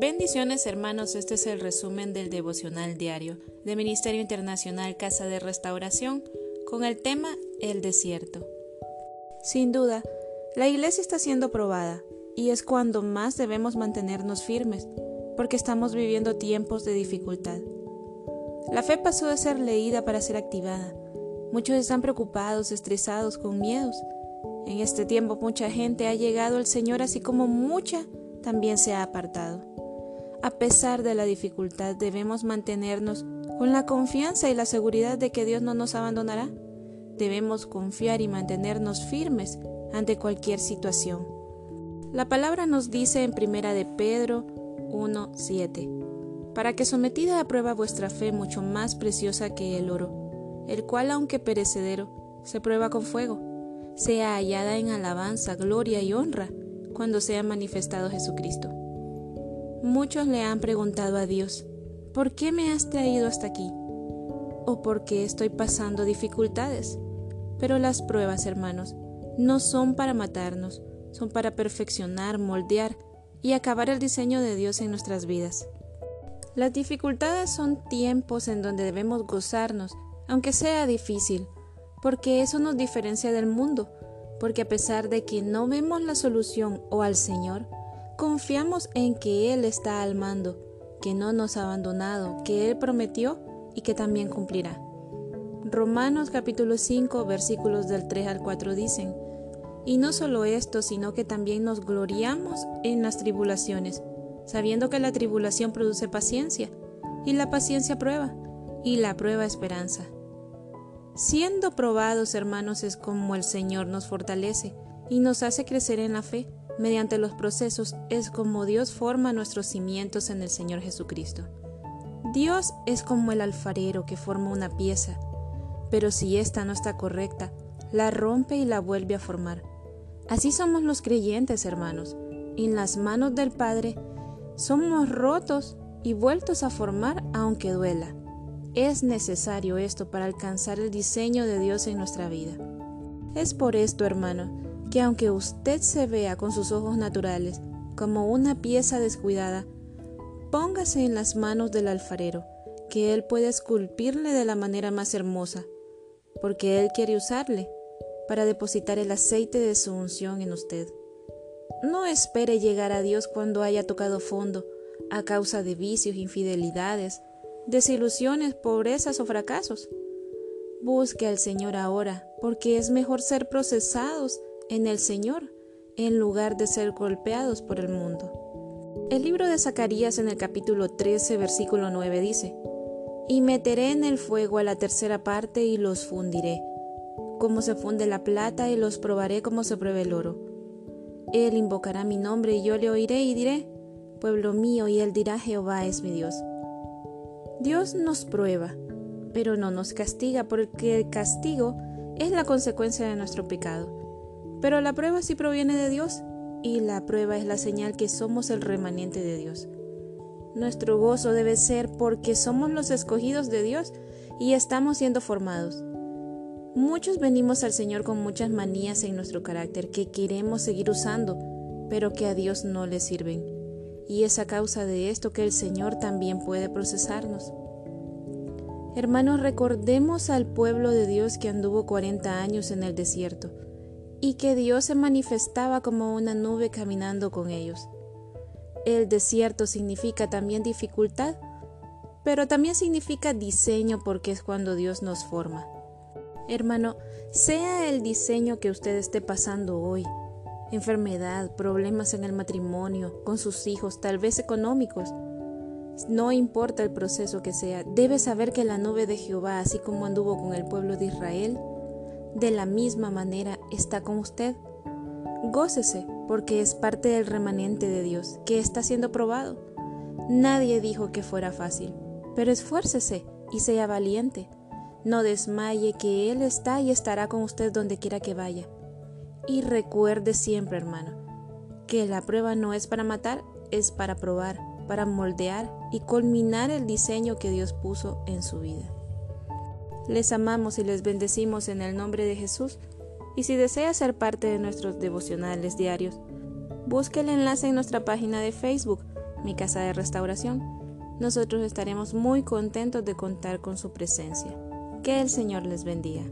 Bendiciones hermanos, este es el resumen del devocional diario de Ministerio Internacional Casa de Restauración con el tema El desierto. Sin duda, la iglesia está siendo probada y es cuando más debemos mantenernos firmes porque estamos viviendo tiempos de dificultad. La fe pasó de ser leída para ser activada. Muchos están preocupados, estresados, con miedos. En este tiempo mucha gente ha llegado al Señor así como mucha también se ha apartado. A pesar de la dificultad debemos mantenernos con la confianza y la seguridad de que Dios no nos abandonará. Debemos confiar y mantenernos firmes ante cualquier situación. La palabra nos dice en primera de Pedro 1:7, para que sometida a prueba vuestra fe mucho más preciosa que el oro, el cual aunque perecedero, se prueba con fuego, sea hallada en alabanza, gloria y honra cuando sea manifestado Jesucristo. Muchos le han preguntado a Dios, ¿por qué me has traído hasta aquí? ¿O por qué estoy pasando dificultades? Pero las pruebas, hermanos, no son para matarnos, son para perfeccionar, moldear y acabar el diseño de Dios en nuestras vidas. Las dificultades son tiempos en donde debemos gozarnos, aunque sea difícil, porque eso nos diferencia del mundo, porque a pesar de que no vemos la solución o al Señor, Confiamos en que Él está al mando, que no nos ha abandonado, que Él prometió y que también cumplirá. Romanos capítulo 5 versículos del 3 al 4 dicen, y no solo esto, sino que también nos gloriamos en las tribulaciones, sabiendo que la tribulación produce paciencia, y la paciencia prueba, y la prueba esperanza. Siendo probados, hermanos, es como el Señor nos fortalece y nos hace crecer en la fe Mediante los procesos es como Dios forma nuestros cimientos en el Señor Jesucristo. Dios es como el alfarero que forma una pieza, pero si ésta no está correcta, la rompe y la vuelve a formar. Así somos los creyentes, hermanos. En las manos del Padre somos rotos y vueltos a formar aunque duela. Es necesario esto para alcanzar el diseño de Dios en nuestra vida. Es por esto, hermano, que aunque usted se vea con sus ojos naturales como una pieza descuidada, póngase en las manos del alfarero, que él puede esculpirle de la manera más hermosa, porque él quiere usarle para depositar el aceite de su unción en usted. No espere llegar a Dios cuando haya tocado fondo a causa de vicios, infidelidades, desilusiones, pobrezas o fracasos. Busque al Señor ahora, porque es mejor ser procesados en el Señor en lugar de ser golpeados por el mundo. El libro de Zacarías en el capítulo 13, versículo 9 dice, Y meteré en el fuego a la tercera parte y los fundiré, como se funde la plata y los probaré como se prueba el oro. Él invocará mi nombre y yo le oiré y diré, Pueblo mío, y él dirá, Jehová es mi Dios. Dios nos prueba, pero no nos castiga porque el castigo es la consecuencia de nuestro pecado. Pero la prueba sí proviene de Dios y la prueba es la señal que somos el remanente de Dios. Nuestro gozo debe ser porque somos los escogidos de Dios y estamos siendo formados. Muchos venimos al Señor con muchas manías en nuestro carácter que queremos seguir usando, pero que a Dios no le sirven. Y es a causa de esto que el Señor también puede procesarnos. Hermanos, recordemos al pueblo de Dios que anduvo 40 años en el desierto y que Dios se manifestaba como una nube caminando con ellos. El desierto significa también dificultad, pero también significa diseño porque es cuando Dios nos forma. Hermano, sea el diseño que usted esté pasando hoy, enfermedad, problemas en el matrimonio, con sus hijos, tal vez económicos, no importa el proceso que sea, debe saber que la nube de Jehová, así como anduvo con el pueblo de Israel, de la misma manera está con usted. Gócese porque es parte del remanente de Dios que está siendo probado. Nadie dijo que fuera fácil, pero esfuércese y sea valiente. No desmaye que Él está y estará con usted donde quiera que vaya. Y recuerde siempre, hermano, que la prueba no es para matar, es para probar, para moldear y culminar el diseño que Dios puso en su vida. Les amamos y les bendecimos en el nombre de Jesús. Y si desea ser parte de nuestros devocionales diarios, busque el enlace en nuestra página de Facebook, mi casa de restauración, nosotros estaremos muy contentos de contar con su presencia. Que el Señor les bendiga.